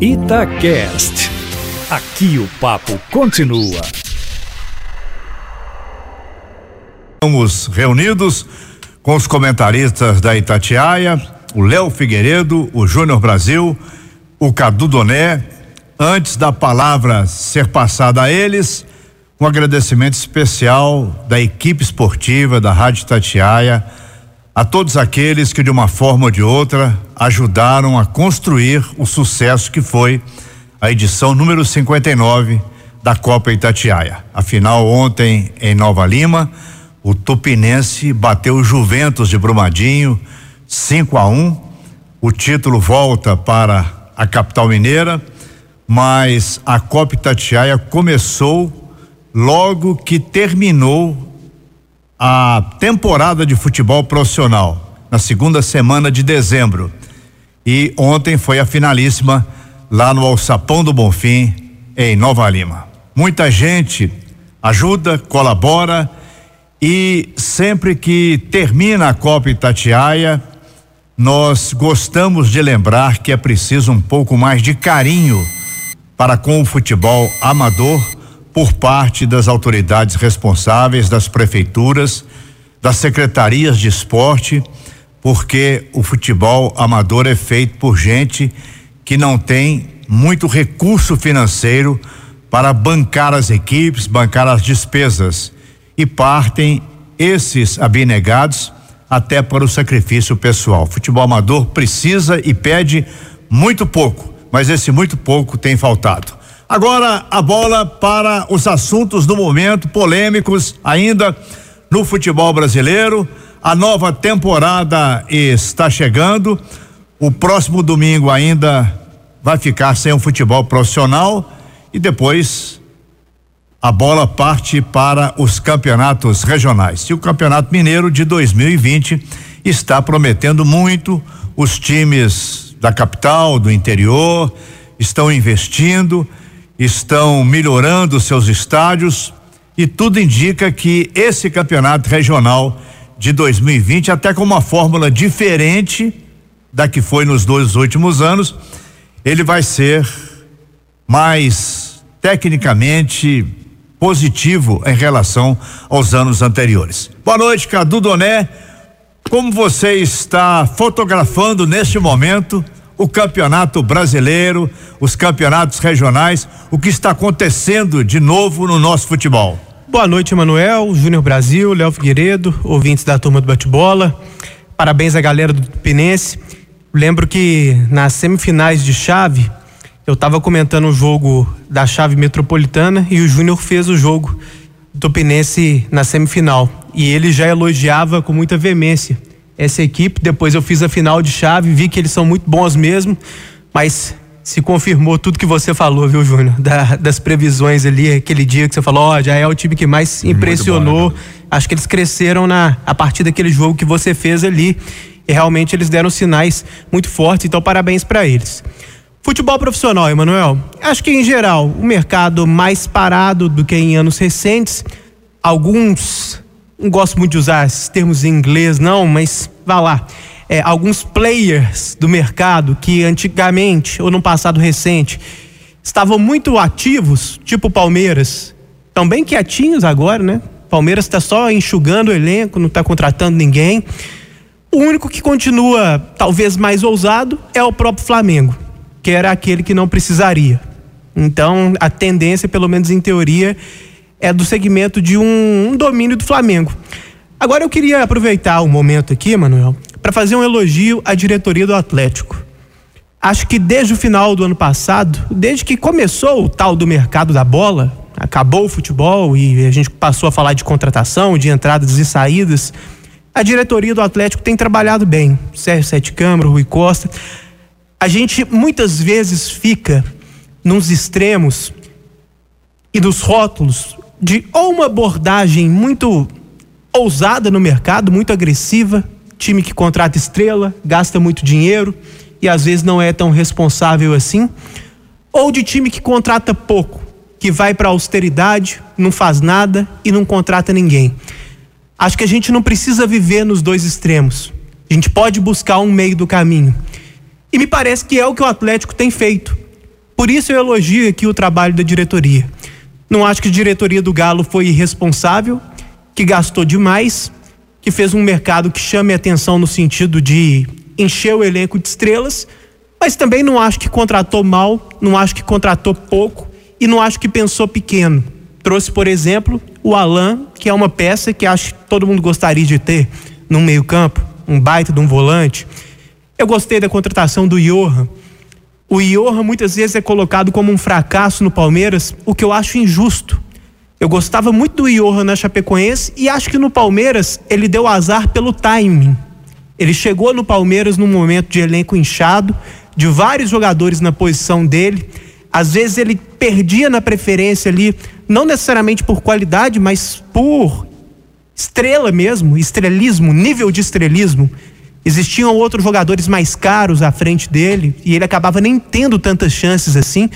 Itacast. Aqui o papo continua. Estamos reunidos com os comentaristas da Itatiaia, o Léo Figueiredo, o Júnior Brasil, o Cadu Doné. Antes da palavra ser passada a eles, um agradecimento especial da equipe esportiva da Rádio Itatiaia a todos aqueles que de uma forma ou de outra ajudaram a construir o sucesso que foi a edição número 59 da Copa Itatiaia. Afinal, ontem em Nova Lima, o Tupinense bateu o Juventus de Brumadinho 5 a 1. Um. O título volta para a capital mineira, mas a Copa Itatiaia começou logo que terminou a temporada de futebol profissional na segunda semana de dezembro. E ontem foi a finalíssima lá no Alçapão do Bonfim, em Nova Lima. Muita gente ajuda, colabora e sempre que termina a Copa Itatiaia, nós gostamos de lembrar que é preciso um pouco mais de carinho para com o futebol amador por parte das autoridades responsáveis, das prefeituras, das secretarias de esporte, porque o futebol amador é feito por gente que não tem muito recurso financeiro para bancar as equipes, bancar as despesas e partem esses abnegados até para o sacrifício pessoal. O futebol amador precisa e pede muito pouco, mas esse muito pouco tem faltado. Agora a bola para os assuntos do momento, polêmicos ainda no futebol brasileiro. A nova temporada está chegando. O próximo domingo ainda vai ficar sem o futebol profissional e depois a bola parte para os campeonatos regionais. E o Campeonato Mineiro de 2020 está prometendo muito. Os times da capital, do interior, estão investindo estão melhorando seus estádios e tudo indica que esse campeonato regional de 2020, até com uma fórmula diferente da que foi nos dois últimos anos, ele vai ser mais tecnicamente positivo em relação aos anos anteriores. Boa noite, Cadu Doné. Como você está fotografando neste momento o campeonato brasileiro, os campeonatos regionais, o que está acontecendo de novo no nosso futebol. Boa noite, Emanuel, Júnior Brasil, Léo Figueiredo, ouvintes da turma do bate-bola. Parabéns à galera do Pinense. Lembro que nas semifinais de chave, eu estava comentando o jogo da chave metropolitana e o Júnior fez o jogo do Pinense na semifinal. E ele já elogiava com muita veemência essa equipe. Depois eu fiz a final de chave, vi que eles são muito bons mesmo, mas se confirmou tudo que você falou, viu, Júnior? Da, das previsões ali, aquele dia que você falou, ó, oh, já é o time que mais impressionou. Bom, né, Acho que eles cresceram na a partir daquele jogo que você fez ali. E realmente eles deram sinais muito fortes, então parabéns para eles. Futebol profissional, Emanuel. Acho que em geral o mercado mais parado do que em anos recentes. Alguns não gosto muito de usar esses termos em inglês, não, mas vá lá. É, alguns players do mercado que antigamente ou no passado recente estavam muito ativos, tipo Palmeiras, estão bem quietinhos agora, né? Palmeiras está só enxugando o elenco, não está contratando ninguém. O único que continua talvez mais ousado é o próprio Flamengo, que era aquele que não precisaria. Então, a tendência, pelo menos em teoria, é do segmento de um, um domínio do Flamengo. Agora eu queria aproveitar o momento aqui, Manuel, para fazer um elogio à diretoria do Atlético. Acho que desde o final do ano passado, desde que começou o tal do mercado da bola, acabou o futebol e a gente passou a falar de contratação, de entradas e saídas, a diretoria do Atlético tem trabalhado bem. Sérgio Sete Câmara, Rui Costa. A gente muitas vezes fica nos extremos e nos rótulos de ou uma abordagem muito ousada no mercado, muito agressiva, time que contrata estrela, gasta muito dinheiro e às vezes não é tão responsável assim, ou de time que contrata pouco, que vai para austeridade, não faz nada e não contrata ninguém. Acho que a gente não precisa viver nos dois extremos. A gente pode buscar um meio do caminho. E me parece que é o que o Atlético tem feito. Por isso eu elogio aqui o trabalho da diretoria. Não acho que a diretoria do Galo foi irresponsável, que gastou demais, que fez um mercado que chame atenção no sentido de encher o elenco de estrelas, mas também não acho que contratou mal, não acho que contratou pouco e não acho que pensou pequeno. Trouxe, por exemplo, o Alan, que é uma peça que acho que todo mundo gostaria de ter no meio-campo, um baita de um volante. Eu gostei da contratação do Johan. O Johan muitas vezes é colocado como um fracasso no Palmeiras, o que eu acho injusto. Eu gostava muito do Johan na Chapecoense e acho que no Palmeiras ele deu azar pelo timing. Ele chegou no Palmeiras num momento de elenco inchado, de vários jogadores na posição dele. Às vezes ele perdia na preferência ali, não necessariamente por qualidade, mas por estrela mesmo, estrelismo, nível de estrelismo. Existiam outros jogadores mais caros à frente dele e ele acabava nem tendo tantas chances assim.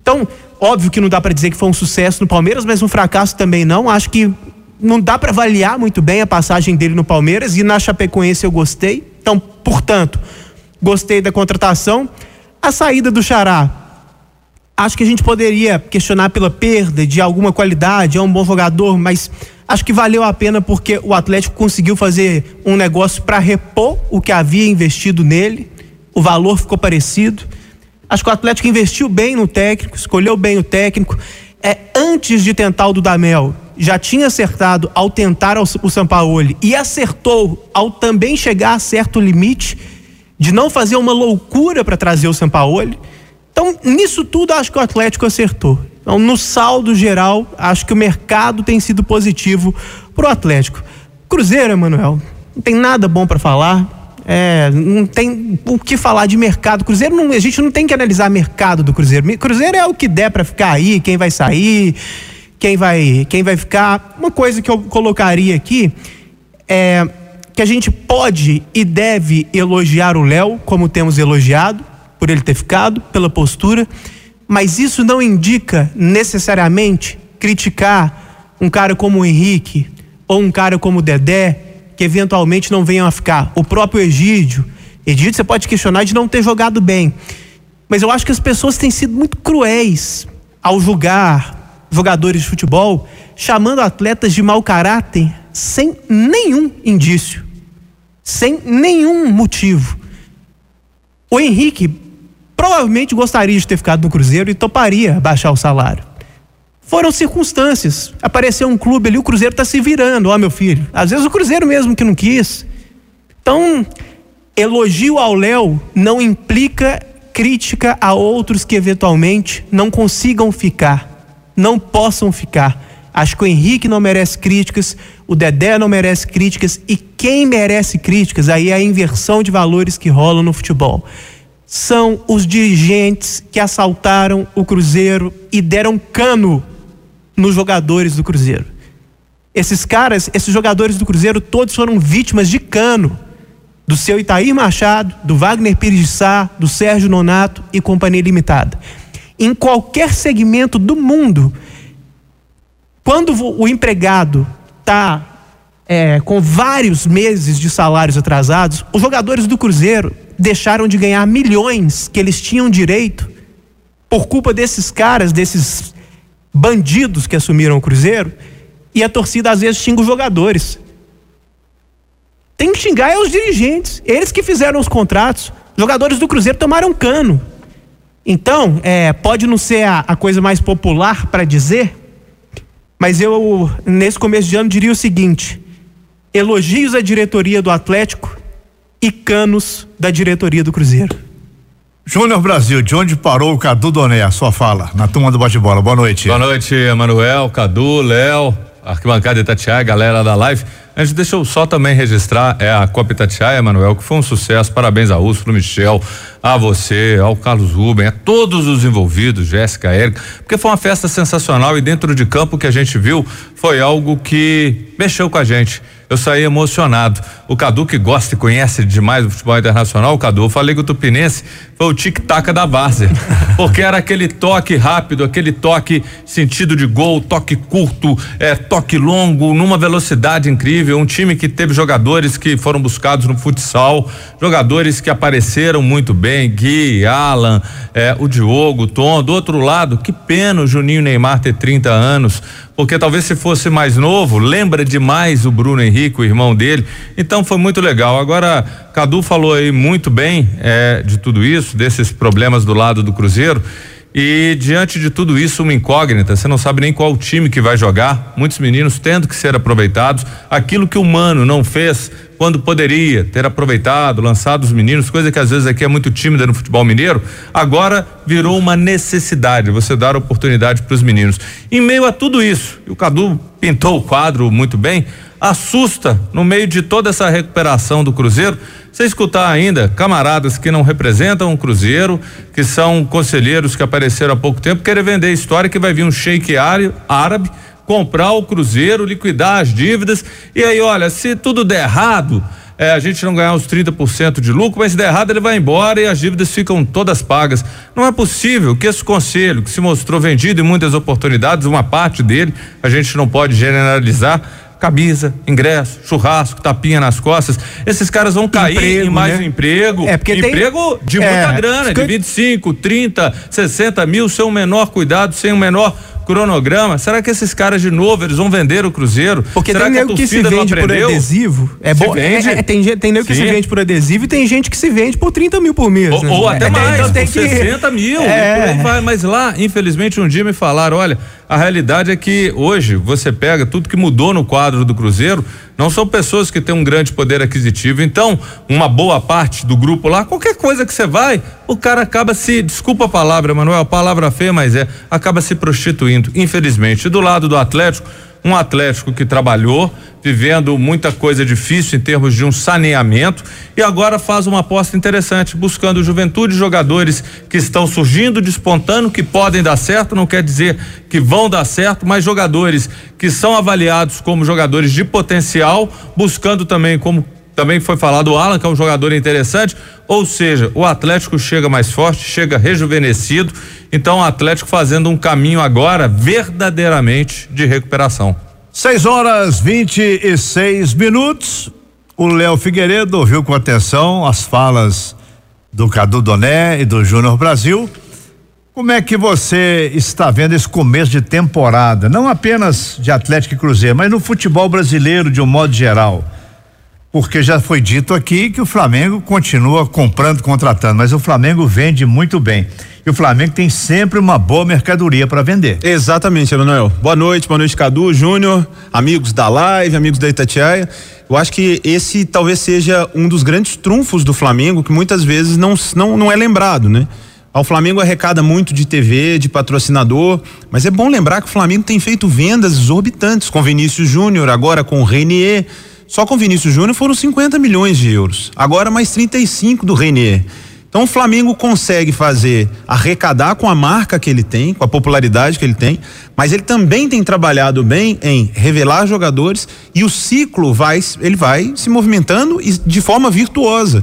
Então, óbvio que não dá para dizer que foi um sucesso no Palmeiras, mas um fracasso também não. Acho que não dá para avaliar muito bem a passagem dele no Palmeiras e na Chapecoense eu gostei. Então, portanto, gostei da contratação. A saída do Xará, acho que a gente poderia questionar pela perda de alguma qualidade, é um bom jogador, mas acho que valeu a pena porque o Atlético conseguiu fazer um negócio para repor o que havia investido nele, o valor ficou parecido. Acho que o Atlético investiu bem no técnico, escolheu bem o técnico. É, antes de tentar o Dudamel, já tinha acertado ao tentar o Sampaoli e acertou ao também chegar a certo limite de não fazer uma loucura para trazer o Sampaoli. Então, nisso tudo, acho que o Atlético acertou. Então, no saldo geral, acho que o mercado tem sido positivo para o Atlético. Cruzeiro, Emanuel, não tem nada bom para falar. É, não tem o que falar de mercado. Cruzeiro, não, a gente não tem que analisar mercado do Cruzeiro. Cruzeiro é o que der para ficar aí, quem vai sair, quem vai, quem vai ficar. Uma coisa que eu colocaria aqui é que a gente pode e deve elogiar o Léo, como temos elogiado, por ele ter ficado, pela postura, mas isso não indica necessariamente criticar um cara como o Henrique ou um cara como o Dedé, que eventualmente não venham a ficar. O próprio Egídio. Egídio, você pode questionar de não ter jogado bem. Mas eu acho que as pessoas têm sido muito cruéis ao julgar jogadores de futebol, chamando atletas de mau caráter sem nenhum indício sem nenhum motivo. O Henrique provavelmente gostaria de ter ficado no Cruzeiro e toparia baixar o salário. Foram circunstâncias. Apareceu um clube ali, o Cruzeiro está se virando, ó meu filho. Às vezes o Cruzeiro mesmo que não quis. Então, elogio ao Léo não implica crítica a outros que eventualmente não consigam ficar, não possam ficar. Acho que o Henrique não merece críticas, o Dedé não merece críticas e quem merece críticas aí é a inversão de valores que rola no futebol. São os dirigentes que assaltaram o Cruzeiro e deram cano nos jogadores do Cruzeiro. Esses caras, esses jogadores do Cruzeiro, todos foram vítimas de cano do seu Itair Machado, do Wagner Pires de Sá, do Sérgio Nonato e Companhia Limitada. Em qualquer segmento do mundo, quando o empregado está é, com vários meses de salários atrasados, os jogadores do Cruzeiro deixaram de ganhar milhões que eles tinham direito por culpa desses caras, desses bandidos que assumiram o Cruzeiro, e a torcida às vezes xinga os jogadores. Tem que xingar é os dirigentes, eles que fizeram os contratos. Os jogadores do Cruzeiro tomaram cano. Então, é, pode não ser a, a coisa mais popular para dizer, mas eu, nesse começo de ano, diria o seguinte: elogios à diretoria do Atlético e canos da diretoria do Cruzeiro. Júnior Brasil, de onde parou o Cadu Doné? A sua fala na turma do bate-bola. Boa noite. Boa noite, Emanuel, Cadu, Léo, arquibancada Itatiaia, galera da live. A gente deixa eu só também registrar é a Copa Itatiaia, Emanuel, que foi um sucesso. Parabéns a Úrsula, Michel, a você, ao Carlos Ruben, a todos os envolvidos, Jéssica, Érica, porque foi uma festa sensacional e dentro de campo que a gente viu foi algo que mexeu com a gente. Eu saí emocionado. O Cadu que gosta e conhece demais o futebol internacional, o Cadu, eu falei que o Tupinense foi o tic-tac da Várzea. Porque era aquele toque rápido, aquele toque sentido de gol, toque curto, é, toque longo, numa velocidade incrível. Um time que teve jogadores que foram buscados no futsal, jogadores que apareceram muito bem, Gui, Alan, é, o Diogo, o Tom. Do outro lado, que pena o Juninho Neymar ter 30 anos porque talvez se fosse mais novo, lembra demais o Bruno Henrique, o irmão dele. Então foi muito legal. Agora, Cadu falou aí muito bem é, de tudo isso, desses problemas do lado do Cruzeiro. E diante de tudo isso, uma incógnita, você não sabe nem qual time que vai jogar. Muitos meninos tendo que ser aproveitados. Aquilo que o Mano não fez quando poderia ter aproveitado, lançado os meninos, coisa que às vezes aqui é muito tímida no futebol mineiro, agora virou uma necessidade você dar oportunidade para os meninos. Em meio a tudo isso, e o Cadu pintou o quadro muito bem, assusta no meio de toda essa recuperação do Cruzeiro você escutar ainda camaradas que não representam o Cruzeiro, que são conselheiros que apareceram há pouco tempo, querer vender a história que vai vir um sheik árabe comprar o Cruzeiro, liquidar as dívidas. E aí, olha, se tudo der errado, é, a gente não ganhar os 30% de lucro, mas se der errado, ele vai embora e as dívidas ficam todas pagas. Não é possível que esse conselho, que se mostrou vendido em muitas oportunidades, uma parte dele, a gente não pode generalizar camisa, ingresso, churrasco, tapinha nas costas. Esses caras vão cair emprego, em mais né? um emprego. É porque emprego tem... de muita é, grana, de 25, 30, 60 mil, sem o menor cuidado, sem o menor cronograma. Será que esses caras de novo eles vão vender o Cruzeiro? Porque Será tem nego que se vende por adesivo. É bom. É, é, tem, tem nego que se vende por adesivo e tem gente que se vende por 30 mil por mês. Ou, né? ou até é, mais, então tem que... 60 mil. É. Vai. Mas lá, infelizmente, um dia me falaram: olha, a realidade é que hoje você pega tudo que mudou no quadro do Cruzeiro, não são pessoas que têm um grande poder aquisitivo. Então, uma boa parte do grupo lá, qualquer coisa que você vai, o cara acaba se, desculpa a palavra, Manuel, palavra feia, mas é, acaba se prostituindo, infelizmente. E do lado do Atlético, um Atlético que trabalhou, vivendo muita coisa difícil em termos de um saneamento e agora faz uma aposta interessante, buscando juventude, jogadores que estão surgindo, despontando, que podem dar certo, não quer dizer que vão dar certo, mas jogadores que são avaliados como jogadores de potencial, buscando também como também foi falado o Alan, que é um jogador interessante, ou seja, o Atlético chega mais forte, chega rejuvenescido, então o Atlético fazendo um caminho agora verdadeiramente de recuperação. 6 horas 26 minutos. O Léo Figueiredo ouviu com atenção as falas do Cadu Doné e do Júnior Brasil. Como é que você está vendo esse começo de temporada, não apenas de Atlético e Cruzeiro, mas no futebol brasileiro de um modo geral? Porque já foi dito aqui que o Flamengo continua comprando, contratando, mas o Flamengo vende muito bem. E o Flamengo tem sempre uma boa mercadoria para vender. Exatamente, Emanuel. Boa noite, boa noite, Cadu, Júnior, amigos da live, amigos da Itatiaia. Eu acho que esse talvez seja um dos grandes trunfos do Flamengo que muitas vezes não, não, não é lembrado, né? O Flamengo arrecada muito de TV, de patrocinador, mas é bom lembrar que o Flamengo tem feito vendas exorbitantes com Vinícius Júnior, agora com o Renier. Só com Vinícius Júnior foram 50 milhões de euros. Agora mais 35 do Renier. Então o Flamengo consegue fazer arrecadar com a marca que ele tem, com a popularidade que ele tem, mas ele também tem trabalhado bem em revelar jogadores e o ciclo vai ele vai se movimentando de forma virtuosa.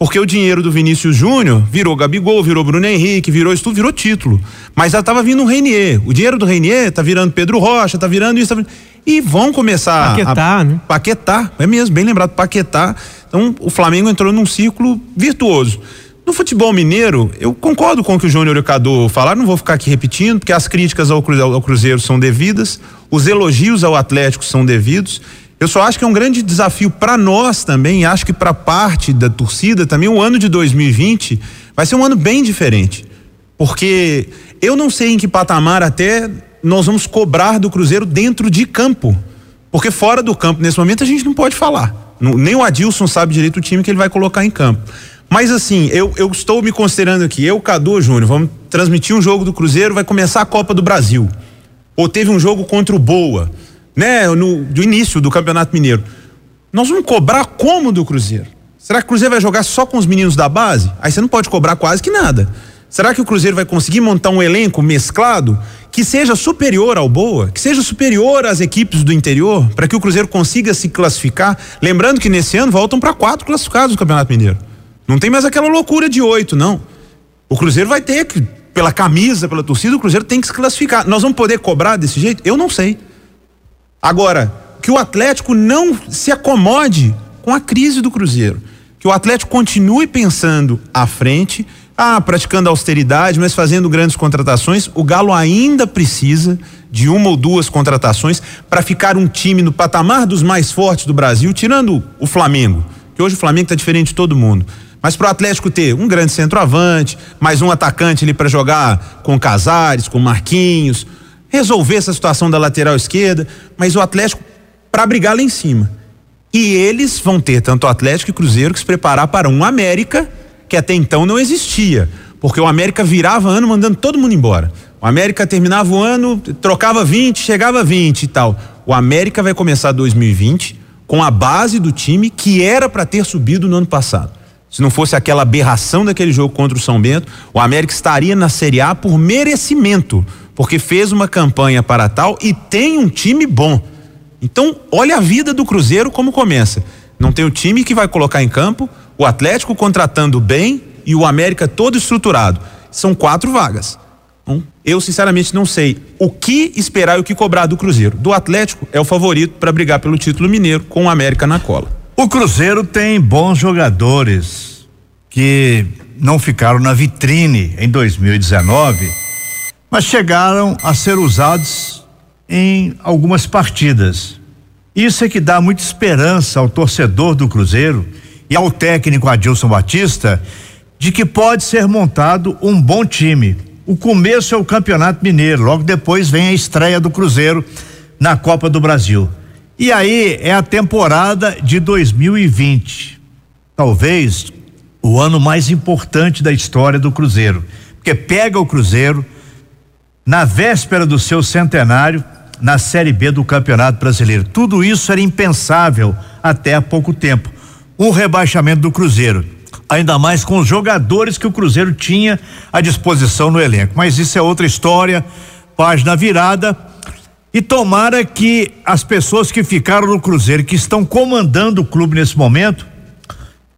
Porque o dinheiro do Vinícius Júnior virou Gabigol, virou Bruno Henrique, virou isso tudo, virou título. Mas já estava vindo o Renier. O dinheiro do Renier tá virando Pedro Rocha, tá virando isso, tá virando e vão começar paquetar, a né? paquetar, é mesmo, bem lembrado, paquetar. Então o Flamengo entrou num ciclo virtuoso. No futebol mineiro, eu concordo com o que o Júnior e o Cadu falaram, não vou ficar aqui repetindo, porque as críticas ao Cruzeiro, ao Cruzeiro são devidas, os elogios ao Atlético são devidos. Eu só acho que é um grande desafio para nós também, acho que para parte da torcida também, o ano de 2020 vai ser um ano bem diferente. Porque eu não sei em que patamar até nós vamos cobrar do Cruzeiro dentro de campo. Porque fora do campo, nesse momento, a gente não pode falar. nem o Adilson sabe direito o time que ele vai colocar em campo. Mas assim, eu, eu estou me considerando aqui, eu, Cadu, Júnior, vamos transmitir um jogo do Cruzeiro, vai começar a Copa do Brasil. Ou teve um jogo contra o Boa, né? No do início do Campeonato Mineiro. Nós vamos cobrar como do Cruzeiro? Será que o Cruzeiro vai jogar só com os meninos da base? Aí você não pode cobrar quase que nada. Será que o Cruzeiro vai conseguir montar um elenco mesclado que seja superior ao Boa, que seja superior às equipes do interior, para que o Cruzeiro consiga se classificar? Lembrando que nesse ano voltam para quatro classificados do Campeonato Mineiro. Não tem mais aquela loucura de oito, não. O Cruzeiro vai ter que, pela camisa, pela torcida, o Cruzeiro tem que se classificar. Nós vamos poder cobrar desse jeito? Eu não sei. Agora, que o Atlético não se acomode com a crise do Cruzeiro. Que o Atlético continue pensando à frente, ah, praticando austeridade, mas fazendo grandes contratações. O Galo ainda precisa de uma ou duas contratações para ficar um time no patamar dos mais fortes do Brasil, tirando o Flamengo, que hoje o Flamengo está diferente de todo mundo. Mas para o Atlético ter um grande centroavante, mais um atacante ali para jogar com Casares, com Marquinhos, resolver essa situação da lateral esquerda, mas o Atlético para brigar lá em cima. E eles vão ter tanto o Atlético e Cruzeiro que se preparar para um América que até então não existia, porque o América virava ano mandando todo mundo embora. O América terminava o ano, trocava 20, chegava 20 e tal. O América vai começar 2020 com a base do time que era para ter subido no ano passado. Se não fosse aquela aberração daquele jogo contra o São Bento, o América estaria na Série A por merecimento, porque fez uma campanha para tal e tem um time bom. Então, olha a vida do Cruzeiro como começa. Não tem o time que vai colocar em campo, o Atlético contratando bem e o América todo estruturado. São quatro vagas. Então, eu sinceramente não sei o que esperar e o que cobrar do Cruzeiro. Do Atlético é o favorito para brigar pelo título mineiro com o América na cola. O Cruzeiro tem bons jogadores que não ficaram na vitrine em 2019, mas chegaram a ser usados em algumas partidas. Isso é que dá muita esperança ao torcedor do Cruzeiro e ao técnico Adilson Batista de que pode ser montado um bom time. O começo é o Campeonato Mineiro, logo depois vem a estreia do Cruzeiro na Copa do Brasil. E aí é a temporada de 2020. Talvez o ano mais importante da história do Cruzeiro. Porque pega o Cruzeiro na véspera do seu centenário na Série B do Campeonato Brasileiro. Tudo isso era impensável até há pouco tempo um rebaixamento do Cruzeiro. Ainda mais com os jogadores que o Cruzeiro tinha à disposição no elenco. Mas isso é outra história, página virada. E tomara que as pessoas que ficaram no Cruzeiro, que estão comandando o clube nesse momento,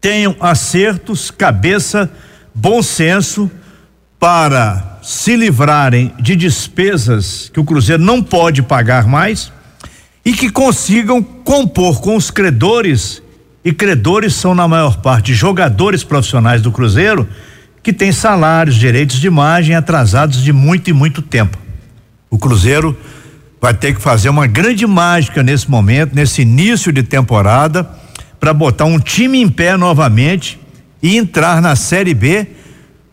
tenham acertos, cabeça, bom senso para se livrarem de despesas que o Cruzeiro não pode pagar mais e que consigam compor com os credores e credores são, na maior parte, jogadores profissionais do Cruzeiro que têm salários, direitos de imagem atrasados de muito e muito tempo. O Cruzeiro vai ter que fazer uma grande mágica nesse momento, nesse início de temporada, para botar um time em pé novamente e entrar na Série B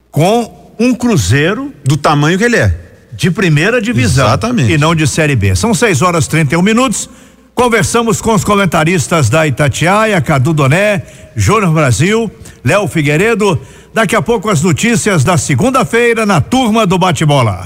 com um Cruzeiro do tamanho que ele é. De primeira divisão. Exatamente. E não de Série B. São 6 horas 31 minutos. Conversamos com os comentaristas da Itatiaia, Cadu Doné, Júnior Brasil, Léo Figueiredo. Daqui a pouco as notícias da segunda-feira na turma do bate-bola.